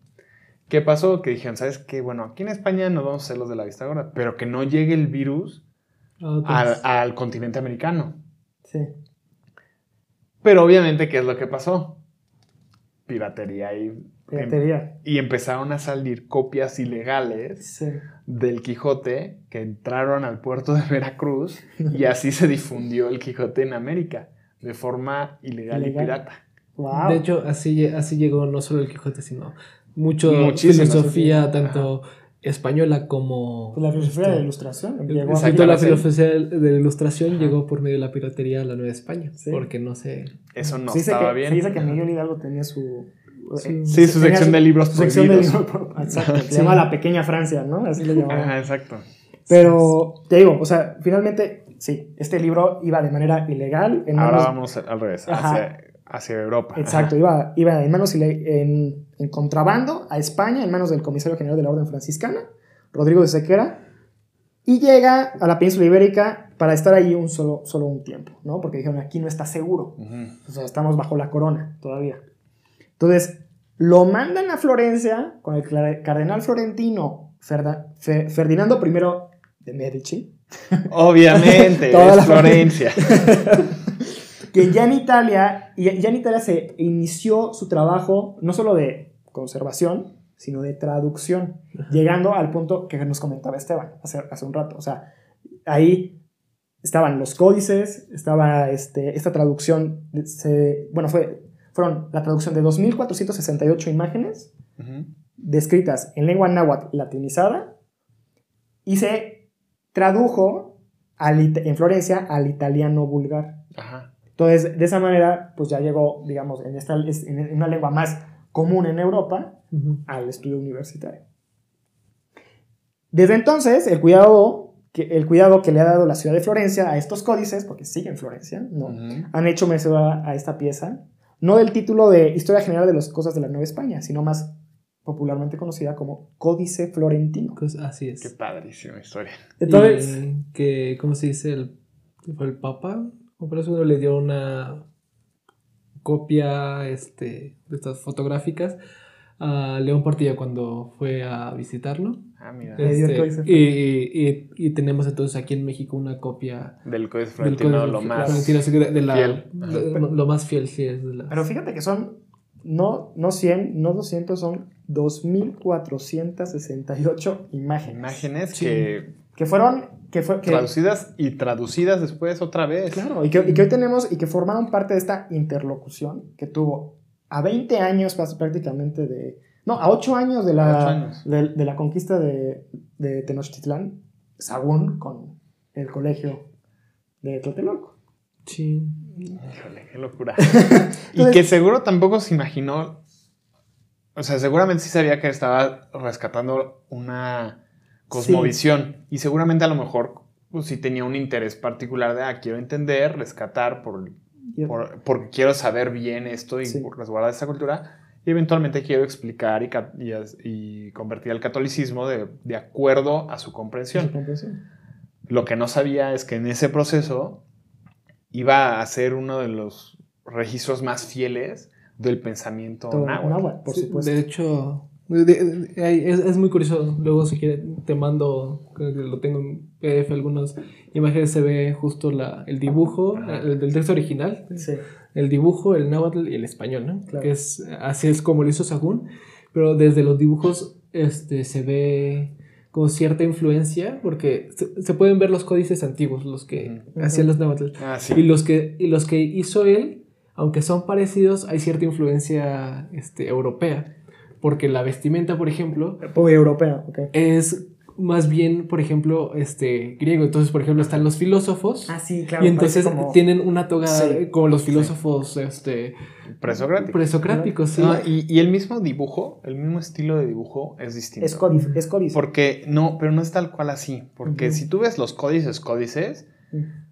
¿Qué pasó? Que dijeron, ¿sabes qué? Bueno, aquí en España nos vamos a hacer los de la vista gorda, pero que no llegue el virus al, al continente americano. Sí. Pero obviamente, ¿qué es lo que pasó? Piratería y, Piratería. y empezaron a salir copias ilegales Sí. del Quijote que entraron al puerto de Veracruz y así se difundió el Quijote en América de forma ilegal, Ilegal. y pirata. Wow. De hecho, así, así llegó no solo el Quijote, sino mucho Muchísima filosofía, filosofía. tanto española como... Pues la filosofía de la este, ilustración. el- llegó toda la filosofía de la ilustración Ajá. llegó por medio de la piratería a la Nueva España, Sí. porque no sé... Eso no se, estaba que, bien. se dice que Miguel Hidalgo tenía su. Sí. eh, Sí, su sección de libros su sección de prohibidos. libros. Exacto. Se Sí. llama La Pequeña Francia, ¿no? Así le llamaban. Ajá, exacto. Pero te digo, o sea, finalmente, sí, este libro iba de manera ilegal. En Ahora manos- vamos al revés, Ajá. hacia, hacia Europa. Exacto, iba, iba en manos en, en contrabando a España, en manos del comisario general de la Orden Franciscana, Rodrigo de Sequera, y llega a la península ibérica para estar ahí un solo, solo un tiempo, ¿no? Porque dijeron, aquí no está seguro. Ujú. O sea, estamos bajo la corona todavía. Entonces, lo mandan a Florencia con el cardenal florentino Ferda- Fe- Ferdinando I de Medici, Obviamente, <laughs> Toda es la- Florencia. Que ya en Italia, y ya en Italia se inició su trabajo no solo de conservación, sino de traducción, llegando al punto que nos comentaba Esteban hace, hace un rato. O sea, ahí estaban los códices, estaba este, esta traducción, se- bueno, fue, fueron la traducción de 2.468 imágenes descritas en lengua náhuatl latinizada y se tradujo al en Florencia al italiano vulgar. Ajá. Entonces, de esa manera, pues ya llegó, digamos, en, esta, en una lengua más común en Europa Ujú. al estudio universitario. Desde entonces, el cuidado, que, el cuidado que le ha dado la ciudad de Florencia a estos códices, porque sigue en Florencia, ¿no? Ujú. han hecho merecedora a esta pieza, no del título de Historia General de las Cosas de la Nueva España, sino más popularmente conocida como Códice Florentino. Pues así es. Qué padrísima historia. Entonces, Y que, ¿cómo se dice? El, fue el Papa, o por eso uno le dio una copia este, de estas fotográficas a León Portilla cuando fue a visitarlo. Ah, mira. Le dio el Este, códice y, y- y tenemos entonces aquí en México una copia Del Códice Florentino, lo más. De, la, de- lo más fiel, sí, es de la- pero fíjate que son no, no 100, no 200, son 2.468 imágenes. Imágenes Sí. que Que fueron, que fue, que, traducidas y traducidas después otra vez. Claro, y que, y que hoy tenemos y que formaron parte de esta interlocución que tuvo a 20 años prácticamente de... No, a 8 años de la, años. de, de la conquista de, de Tenochtitlán, Sagún con el colegio de Tlatelolco. Sí. Híjole, qué locura. <laughs> y que seguro tampoco se imaginó. O sea, seguramente sí sabía que estaba rescatando una cosmovisión. Y seguramente a lo mejor pues, sí tenía un interés particular de, ah, quiero entender, rescatar, por, por- porque quiero saber bien esto y Sí. resguardar esta cultura. Y eventualmente quiero explicar y, y, y convertir el catolicismo de, de acuerdo a su comprensión. Lo que no sabía es que en ese proceso iba a ser uno de los registros más fieles del pensamiento Todo náhuatl. náhuatl, por Sí, supuesto. De hecho, de- de- es, es muy curioso. Luego, si quieres, te mando, creo que lo tengo en PDF, algunas imágenes se ve justo la, el dibujo el del texto original, Sí. el dibujo, el náhuatl y el español, ¿no? Claro. Que es, así es como lo hizo Sagún, pero desde los dibujos este, se ve como cierta influencia, porque se, se pueden ver los códices antiguos, los que hacían los náhuatl. Ah, sí. Y los que, y los que hizo él, aunque son parecidos, hay cierta influencia este, europea. Porque la vestimenta, por ejemplo, europea, ok. es más bien, por ejemplo, este, griego. Entonces, por ejemplo, están los filósofos. Ah, sí, claro. y entonces como- tienen una toga Sí. como los filósofos este, Presocrático. presocráticos. sí. No, y, y el mismo dibujo, el mismo estilo de dibujo es distinto. Es códice. Es códice. Porque no, pero no es tal cual así. Porque si tú ves los códices, códices,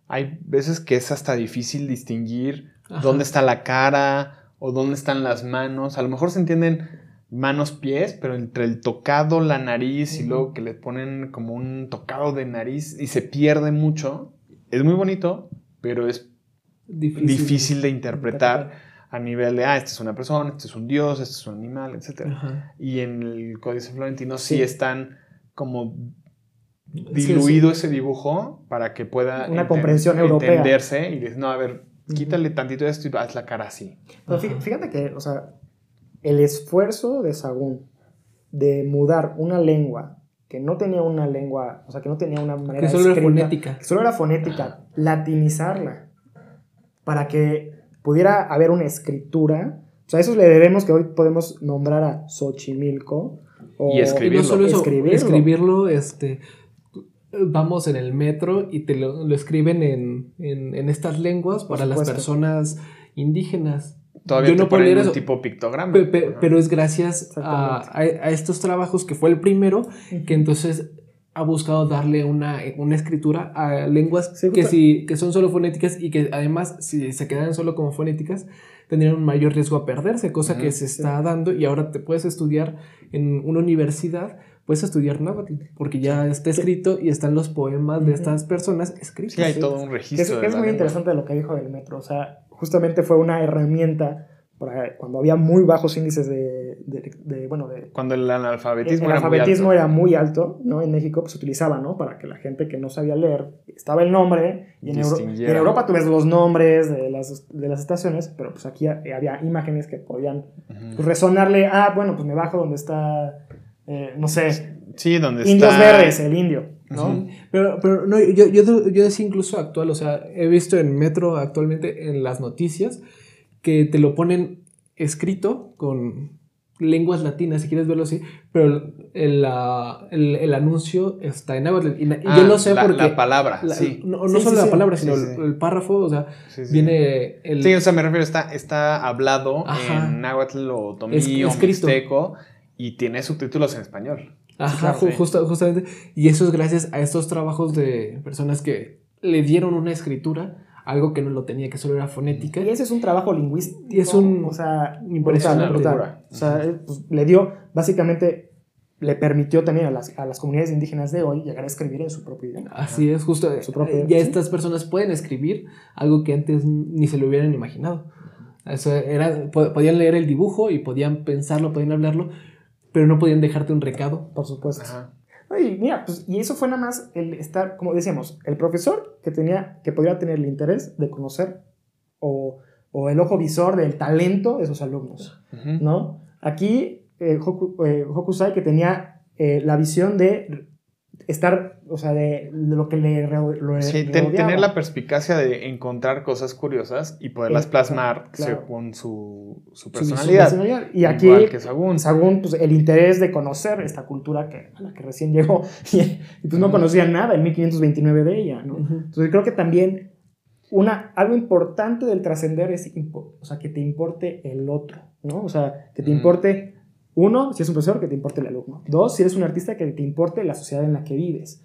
hay veces que es hasta difícil distinguir Ajá. dónde está la cara o dónde están las manos. A lo mejor se entienden manos, pies, pero entre el tocado, la nariz y luego que le ponen como un tocado de nariz y se pierde mucho. Es muy bonito, pero es difícil. difícil de interpretar a nivel de, ah, este es una persona, este es un dios, este es un animal, etc. Ajá. Y en el Códice Florentino sí, Sí. están como Sí, diluido ese dibujo para que pueda Una comprensión europea. entenderse y decir, no, a ver, quítale tantito de esto y haz la cara así. Pero fíjate que, o sea, el esfuerzo de Sagún de mudar una lengua que no tenía una lengua, o sea, que no tenía una manera Que solo era escrita, fonética. que solo era fonética, latinizarla para que pudiera haber una escritura. O sea, eso le debemos que hoy podemos nombrar a Xochimilco. O, Y escribir. Y no solo eso, Escribirlo. escribirlo, este, vamos en el metro y te lo, lo escriben en, en, en estas lenguas para las personas indígenas. Todavía Yo te no ponen un eso. tipo pictograma. Pe- pe- Ajá. pero es gracias a, a- a estos trabajos que fue el primero que entonces ha buscado darle una, una escritura a lenguas Sí, que, si, que son solo fonéticas y que además si se quedaran solo como fonéticas tendrían un mayor riesgo a perderse, cosa que se está dando y ahora te puedes estudiar en una universidad, puedes estudiar náhuatl porque ya está escrito y están los poemas de estas personas escritos. Sí, hay todo un Que es, registro. de es la muy lengua. interesante lo que dijo del metro. O sea, justamente fue una herramienta para cuando había muy bajos índices de, de- de, bueno, de... Cuando el El, analfabetismo, el era, muy alfabetismo alto. era muy alto, ¿no? En México pues se utilizaba, ¿no? Para que la gente que no sabía leer, estaba el nombre, y en, Euro- Distinguiera. en Europa tú ves los nombres de las, de las estaciones, pero pues aquí ha- había imágenes que podían resonarle, ah, bueno, pues me bajo donde está, eh, no sé, Sí, donde Indios está... Verdes, el indio, ¿no? Pero, pero no, yo, yo, yo decía incluso actual, o sea, he visto en Metro actualmente en las noticias que te lo ponen escrito con lenguas latinas, si quieres verlo así, pero el, la- el, el anuncio está en náhuatl. Y, na- y Ah, yo sé la, porque... La palabra, la- sí. No, no Sí, solo sí, la sí. palabra, sino sí. El, el párrafo, o sea, Sí, sí. viene el... Sí, o sea, me refiero, está, está hablado Ajá. en náhuatl o otomí Es- o escrito. mixteco y tiene subtítulos en español. Ajá, claro, justa- justamente. Y eso es gracias a estos trabajos de personas que le dieron una escritura, algo que no lo tenía, que solo era fonética. Y ese es un trabajo lingüístico. Y es un- O sea, brutal. Locura. O sea, eh, pues, le dio, básicamente, le permitió también a las, a las comunidades indígenas de hoy llegar a escribir en su propio idioma. Así es, justo. Su propio- ya sí. estas personas pueden escribir algo que antes ni se lo hubieran imaginado. Eso era, po- podían leer el dibujo y podían pensarlo, podían hablarlo, pero no podían dejarte un recado. Por supuesto. Ajá. Mira, pues, y eso fue nada más el estar, como decíamos, el profesor que tenía, que podría tener el interés de conocer o, o el ojo visor del talento de sus alumnos. ¿no? Aquí, eh, Hoku- eh, Hokusai que tenía eh, la visión de estar, o sea, de, de lo que le, lo Sí, ten- tener la perspicacia de encontrar cosas curiosas y poderlas plasmar claro. según su, su Su personalidad. personalidad. Y aquí, Igual que según pues, el interés de conocer esta cultura que, a la que recién llegó <laughs> y, y, pues no conocía nada en 1529 de ella, ¿no? Entonces creo que también una, algo importante del trascender es o sea, que te importe el otro, ¿no? O sea, que te Mm. importe Uno, si es un profesor, que te importe el alumno. Dos, si eres un artista, que te importe la sociedad en la que vives.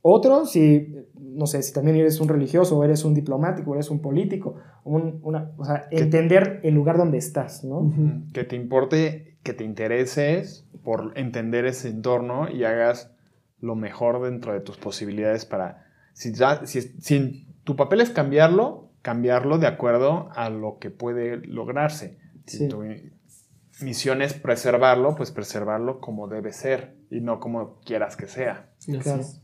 Otro, si, no sé, si también eres un religioso, o eres un diplomático, o eres un político, un- una, o sea, entender el lugar donde estás, ¿no? Que te importe, que te intereses por entender ese entorno y hagas lo mejor dentro de tus posibilidades para... Si, ya, si, si tu papel es cambiarlo, cambiarlo de acuerdo a lo que puede lograrse. Si Sí. tu misión es preservarlo, pues preservarlo como debe ser y no como quieras que sea. Así Claro. es.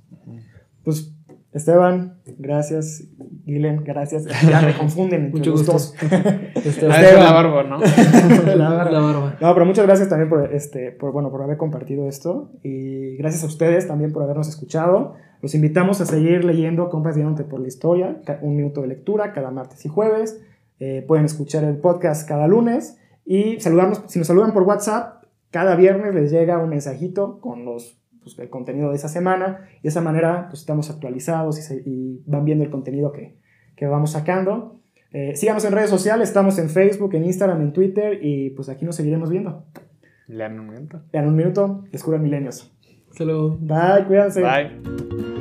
Pues, Esteban, gracias. Guilen, gracias. Ya me confunden Mucho gusto. dos. <laughs> Esteban. es la barba, ¿no? <laughs> La barba. la barba. No, pero muchas gracias también por, este, por, bueno, por haber compartido esto y gracias a ustedes también por habernos escuchado. Los invitamos a seguir leyendo Compas por la Historia, un minuto de lectura cada martes y jueves. Eh, pueden escuchar el podcast cada lunes y saludarnos, si nos saludan por WhatsApp, cada viernes les llega un mensajito con los, pues, el contenido de esa semana y de esa manera pues, estamos actualizados y, se- y van viendo el contenido que, que vamos sacando. Eh, síganos en redes sociales, estamos en Facebook, en Instagram, en Twitter y pues aquí nos seguiremos viendo. Lean un momento. En un minuto, descubran milenios. Luego. Bye, cuídense. Bye.